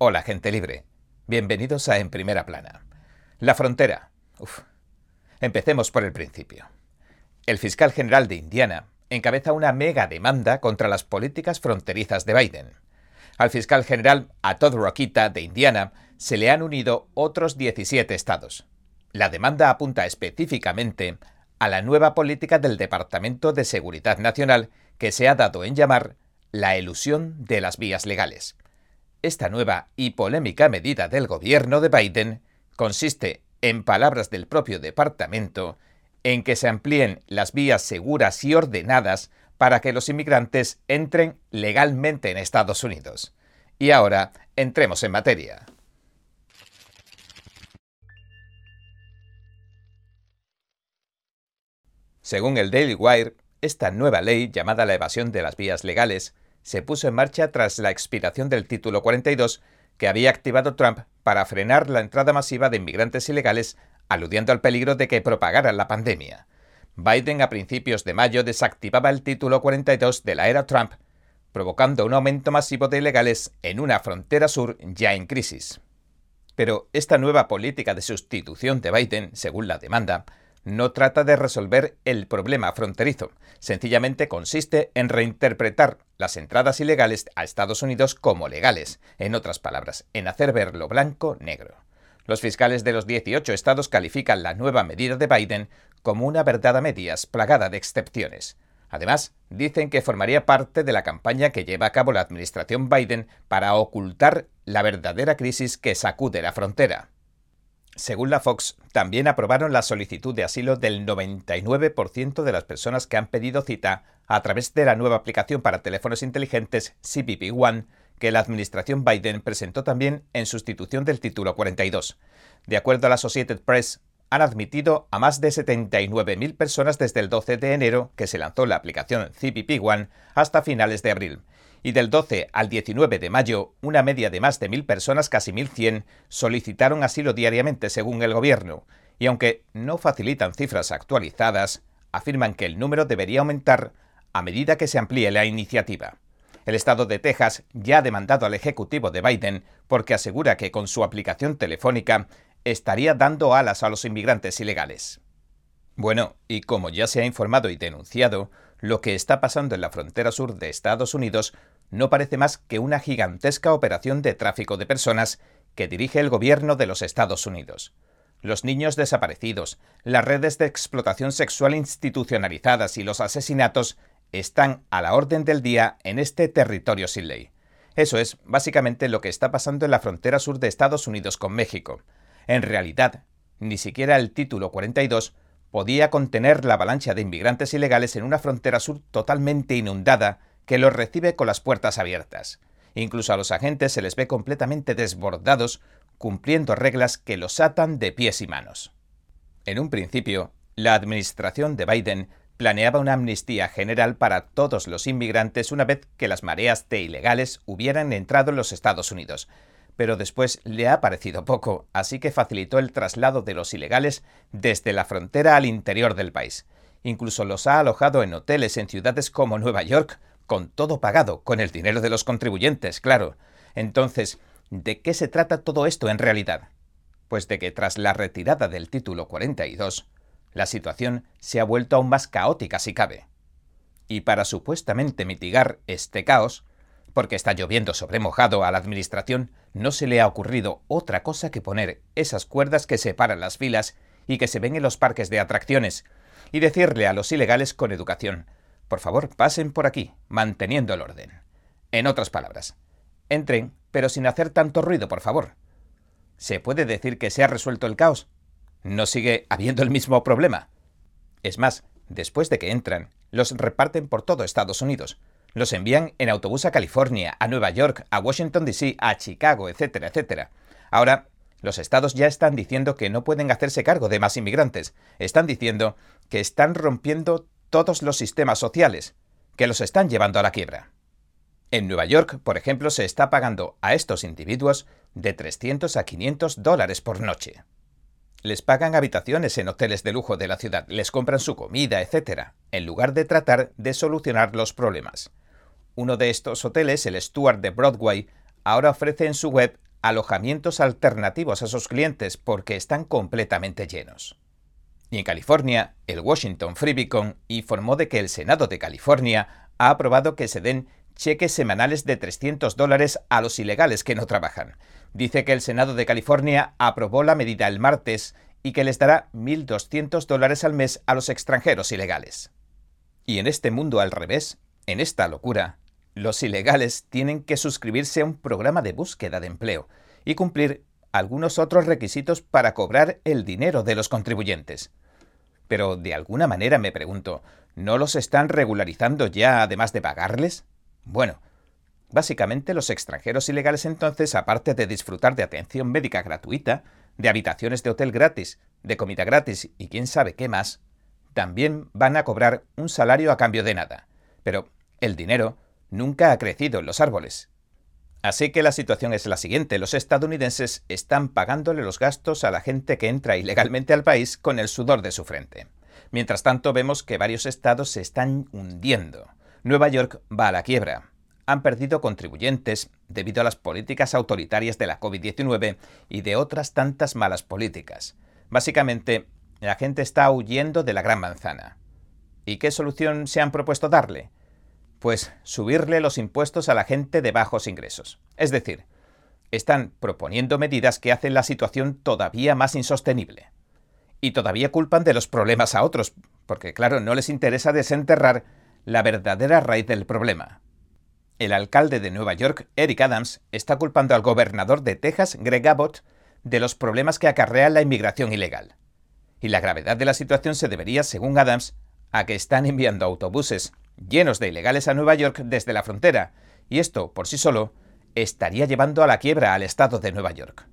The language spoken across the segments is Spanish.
Hola, gente libre. Bienvenidos a En Primera Plana. La frontera. Uf. Empecemos por el principio. El fiscal general de Indiana encabeza una mega demanda contra las políticas fronterizas de Biden. Al fiscal general, a Todd Rokita, de Indiana, se le han unido otros 17 estados. La demanda apunta específicamente a la nueva política del Departamento de Seguridad Nacional que se ha dado en llamar la elusión de las vías legales. Esta nueva y polémica medida del gobierno de Biden consiste, en palabras del propio departamento, en que se amplíen las vías seguras y ordenadas para que los inmigrantes entren legalmente en Estados Unidos. Y ahora, entremos en materia. Según el Daily Wire, esta nueva ley, llamada la evasión de las vías legales, se puso en marcha tras la expiración del título 42 que había activado Trump para frenar la entrada masiva de inmigrantes ilegales, aludiendo al peligro de que propagaran la pandemia. Biden a principios de mayo desactivaba el título 42 de la era Trump, provocando un aumento masivo de ilegales en una frontera sur ya en crisis. Pero esta nueva política de sustitución de Biden, según la demanda, no trata de resolver el problema fronterizo, sencillamente consiste en reinterpretar las entradas ilegales a Estados Unidos como legales, en otras palabras, en hacer ver lo blanco negro. Los fiscales de los 18 estados califican la nueva medida de Biden como una verdad a medias plagada de excepciones. Además, dicen que formaría parte de la campaña que lleva a cabo la administración Biden para ocultar la verdadera crisis que sacude la frontera. Según la Fox, también aprobaron la solicitud de asilo del 99% de las personas que han pedido cita a través de la nueva aplicación para teléfonos inteligentes CBP One que la administración Biden presentó también en sustitución del título 42. De acuerdo a la Associated Press, han admitido a más de 79.000 personas desde el 12 de enero que se lanzó la aplicación CBP One hasta finales de abril y del 12 al 19 de mayo, una media de más de mil personas, casi 1.100, solicitaron asilo diariamente según el gobierno, y aunque no facilitan cifras actualizadas, afirman que el número debería aumentar a medida que se amplíe la iniciativa. El estado de Texas ya ha demandado al Ejecutivo de Biden porque asegura que con su aplicación telefónica estaría dando alas a los inmigrantes ilegales. Bueno, y como ya se ha informado y denunciado, lo que está pasando en la frontera sur de Estados Unidos no parece más que una gigantesca operación de tráfico de personas que dirige el gobierno de los Estados Unidos. Los niños desaparecidos, las redes de explotación sexual institucionalizadas y los asesinatos están a la orden del día en este territorio sin ley. Eso es básicamente lo que está pasando en la frontera sur de Estados Unidos con México. En realidad, ni siquiera el título 42 podía contener la avalancha de inmigrantes ilegales en una frontera sur totalmente inundada que los recibe con las puertas abiertas. Incluso a los agentes se les ve completamente desbordados, cumpliendo reglas que los atan de pies y manos. En un principio, la administración de Biden planeaba una amnistía general para todos los inmigrantes una vez que las mareas de ilegales hubieran entrado en los Estados Unidos, pero después le ha parecido poco, así que facilitó el traslado de los ilegales desde la frontera al interior del país. Incluso los ha alojado en hoteles en ciudades como Nueva York, con todo pagado, con el dinero de los contribuyentes, claro. Entonces, ¿de qué se trata todo esto en realidad? Pues de que tras la retirada del título 42, la situación se ha vuelto aún más caótica si cabe. Y para supuestamente mitigar este caos, porque está lloviendo sobre mojado a la Administración, no se le ha ocurrido otra cosa que poner esas cuerdas que separan las filas y que se ven en los parques de atracciones, y decirle a los ilegales con educación, por favor, pasen por aquí, manteniendo el orden. En otras palabras, entren, pero sin hacer tanto ruido, por favor. ¿Se puede decir que se ha resuelto el caos? ¿No sigue habiendo el mismo problema? Es más, después de que entran, los reparten por todo Estados Unidos, los envían en autobús a California, a Nueva York, a Washington, D.C., a Chicago, etcétera, etcétera. Ahora, los estados ya están diciendo que no pueden hacerse cargo de más inmigrantes. Están diciendo que están rompiendo todos los sistemas sociales, que los están llevando a la quiebra. En Nueva York, por ejemplo, se está pagando a estos individuos de 300 a 500 dólares por noche. Les pagan habitaciones en hoteles de lujo de la ciudad, les compran su comida, etc., en lugar de tratar de solucionar los problemas. Uno de estos hoteles, el Stuart de Broadway, ahora ofrece en su web alojamientos alternativos a sus clientes porque están completamente llenos. Y en California, el Washington Free Beacon informó de que el Senado de California ha aprobado que se den cheques semanales de 300 dólares a los ilegales que no trabajan. Dice que el Senado de California aprobó la medida el martes y que les dará 1.200 dólares al mes a los extranjeros ilegales. Y en este mundo al revés, en esta locura, los ilegales tienen que suscribirse a un programa de búsqueda de empleo y cumplir algunos otros requisitos para cobrar el dinero de los contribuyentes. Pero de alguna manera me pregunto, ¿no los están regularizando ya además de pagarles? Bueno, básicamente los extranjeros ilegales entonces, aparte de disfrutar de atención médica gratuita, de habitaciones de hotel gratis, de comida gratis y quién sabe qué más, también van a cobrar un salario a cambio de nada. Pero el dinero nunca ha crecido en los árboles. Así que la situación es la siguiente. Los estadounidenses están pagándole los gastos a la gente que entra ilegalmente al país con el sudor de su frente. Mientras tanto, vemos que varios estados se están hundiendo. Nueva York va a la quiebra. Han perdido contribuyentes debido a las políticas autoritarias de la COVID-19 y de otras tantas malas políticas. Básicamente, la gente está huyendo de la gran manzana. ¿Y qué solución se han propuesto darle? Pues subirle los impuestos a la gente de bajos ingresos. Es decir, están proponiendo medidas que hacen la situación todavía más insostenible. Y todavía culpan de los problemas a otros, porque claro, no les interesa desenterrar la verdadera raíz del problema. El alcalde de Nueva York, Eric Adams, está culpando al gobernador de Texas, Greg Abbott, de los problemas que acarrea la inmigración ilegal. Y la gravedad de la situación se debería, según Adams, a que están enviando autobuses llenos de ilegales a Nueva York desde la frontera, y esto, por sí solo, estaría llevando a la quiebra al Estado de Nueva York.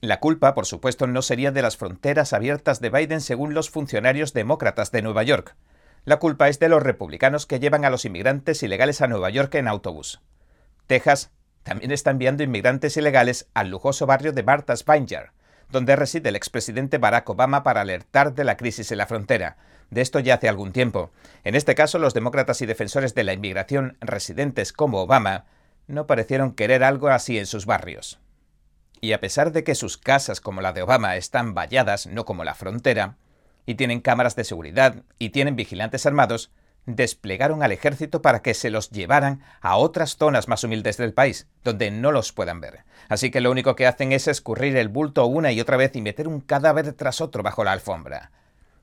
La culpa, por supuesto, no sería de las fronteras abiertas de Biden según los funcionarios demócratas de Nueva York. La culpa es de los republicanos que llevan a los inmigrantes ilegales a Nueva York en autobús. Texas también está enviando inmigrantes ilegales al lujoso barrio de Martha's Vineyard, donde reside el expresidente Barack Obama para alertar de la crisis en la frontera, de esto ya hace algún tiempo. En este caso, los demócratas y defensores de la inmigración residentes como Obama no parecieron querer algo así en sus barrios. Y a pesar de que sus casas como la de Obama están valladas, no como la frontera, y tienen cámaras de seguridad y tienen vigilantes armados, desplegaron al ejército para que se los llevaran a otras zonas más humildes del país, donde no los puedan ver. Así que lo único que hacen es escurrir el bulto una y otra vez y meter un cadáver tras otro bajo la alfombra.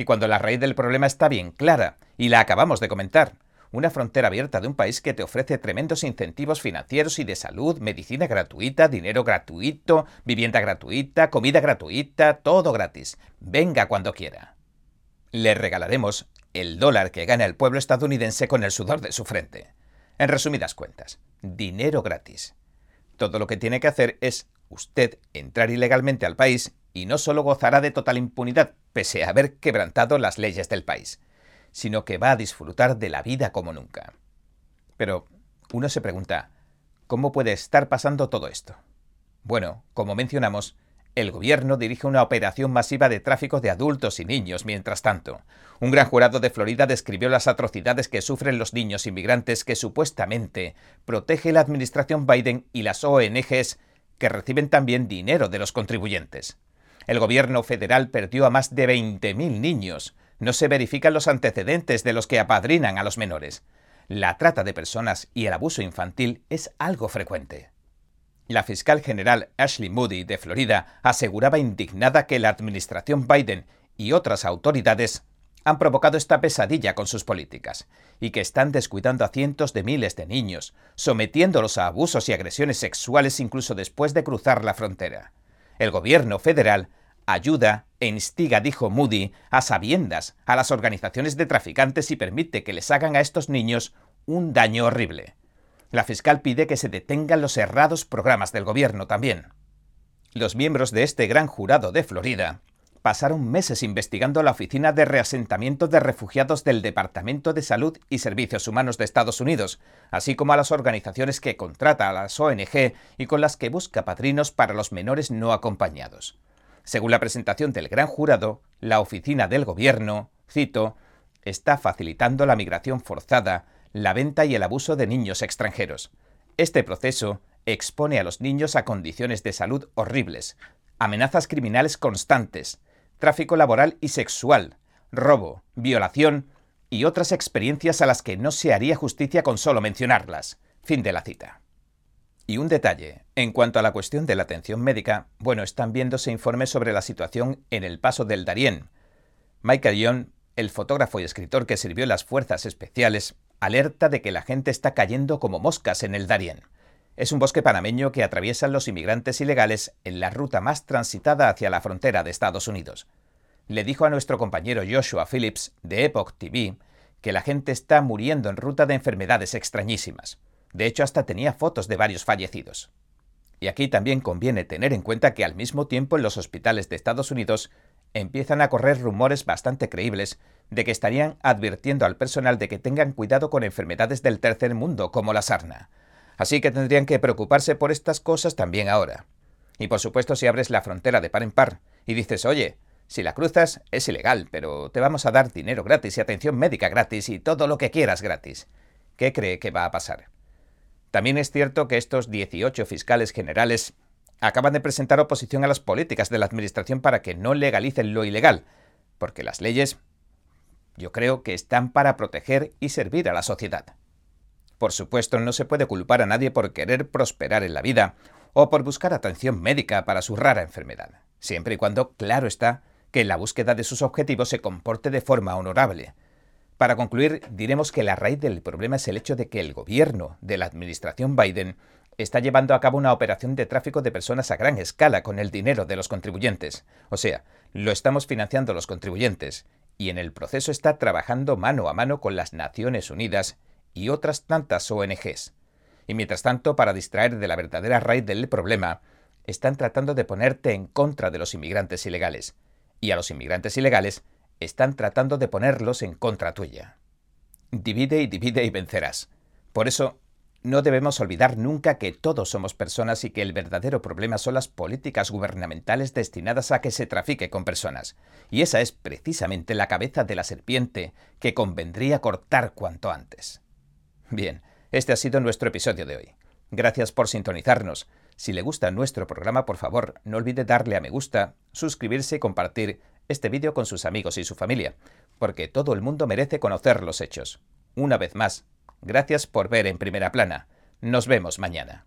Y cuando la raíz del problema está bien clara, y la acabamos de comentar, una frontera abierta de un país que te ofrece tremendos incentivos financieros y de salud, medicina gratuita, dinero gratuito, vivienda gratuita, comida gratuita, todo gratis. Venga cuando quiera. Le regalaremos el dólar que gana el pueblo estadounidense con el sudor de su frente. En resumidas cuentas, dinero gratis. Todo lo que tiene que hacer es usted entrar ilegalmente al país y no solo gozará de total impunidad, pese a haber quebrantado las leyes del país, sino que va a disfrutar de la vida como nunca. Pero uno se pregunta, ¿cómo puede estar pasando todo esto? Bueno, como mencionamos, el gobierno dirige una operación masiva de tráfico de adultos y niños mientras tanto. Un gran jurado de Florida describió las atrocidades que sufren los niños inmigrantes que supuestamente protege la administración Biden y las ONGs que reciben también dinero de los contribuyentes. El gobierno federal perdió a más de 20.000 niños. No se verifican los antecedentes de los que apadrinan a los menores. La trata de personas y el abuso infantil es algo frecuente. La fiscal general Ashley Moody de Florida aseguraba indignada que la administración Biden y otras autoridades han provocado esta pesadilla con sus políticas y que están descuidando a cientos de miles de niños, sometiéndolos a abusos y agresiones sexuales incluso después de cruzar la frontera. El gobierno federal ayuda e instiga, dijo Moody, a sabiendas a las organizaciones de traficantes y permite que les hagan a estos niños un daño horrible. La fiscal pide que se detengan los errados programas del gobierno también. Los miembros de este gran jurado de Florida pasaron meses investigando la Oficina de Reasentamiento de Refugiados del Departamento de Salud y Servicios Humanos de Estados Unidos, así como a las organizaciones que contrata a las ONG y con las que busca padrinos para los menores no acompañados. Según la presentación del gran jurado, la oficina del gobierno, cito, está facilitando la migración forzada, la venta y el abuso de niños extranjeros. Este proceso expone a los niños a condiciones de salud horribles, amenazas criminales constantes, tráfico laboral y sexual, robo, violación y otras experiencias a las que no se haría justicia con solo mencionarlas. Fin de la cita. Y un detalle, en cuanto a la cuestión de la atención médica, bueno, están viéndose informes sobre la situación en el paso del Darién. Michael Young, el fotógrafo y escritor que sirvió en las fuerzas especiales, alerta de que la gente está cayendo como moscas en el Darién. Es un bosque panameño que atraviesan los inmigrantes ilegales en la ruta más transitada hacia la frontera de Estados Unidos. Le dijo a nuestro compañero Joshua Phillips de Epoch TV que la gente está muriendo en ruta de enfermedades extrañísimas. De hecho, hasta tenía fotos de varios fallecidos. Y aquí también conviene tener en cuenta que al mismo tiempo en los hospitales de Estados Unidos empiezan a correr rumores bastante creíbles de que estarían advirtiendo al personal de que tengan cuidado con enfermedades del tercer mundo como la sarna. Así que tendrían que preocuparse por estas cosas también ahora. Y por supuesto si abres la frontera de par en par y dices, oye, si la cruzas es ilegal, pero te vamos a dar dinero gratis y atención médica gratis y todo lo que quieras gratis. ¿Qué cree que va a pasar? También es cierto que estos 18 fiscales generales acaban de presentar oposición a las políticas de la Administración para que no legalicen lo ilegal, porque las leyes yo creo que están para proteger y servir a la sociedad. Por supuesto, no se puede culpar a nadie por querer prosperar en la vida o por buscar atención médica para su rara enfermedad, siempre y cuando, claro está, que en la búsqueda de sus objetivos se comporte de forma honorable, para concluir, diremos que la raíz del problema es el hecho de que el gobierno de la administración Biden está llevando a cabo una operación de tráfico de personas a gran escala con el dinero de los contribuyentes. O sea, lo estamos financiando los contribuyentes y en el proceso está trabajando mano a mano con las Naciones Unidas y otras tantas ONGs. Y mientras tanto, para distraer de la verdadera raíz del problema, están tratando de ponerte en contra de los inmigrantes ilegales. Y a los inmigrantes ilegales están tratando de ponerlos en contra tuya. Divide y divide y vencerás. Por eso, no debemos olvidar nunca que todos somos personas y que el verdadero problema son las políticas gubernamentales destinadas a que se trafique con personas. Y esa es precisamente la cabeza de la serpiente que convendría cortar cuanto antes. Bien, este ha sido nuestro episodio de hoy. Gracias por sintonizarnos. Si le gusta nuestro programa, por favor, no olvide darle a me gusta, suscribirse y compartir este vídeo con sus amigos y su familia, porque todo el mundo merece conocer los hechos. Una vez más, gracias por ver en primera plana. Nos vemos mañana.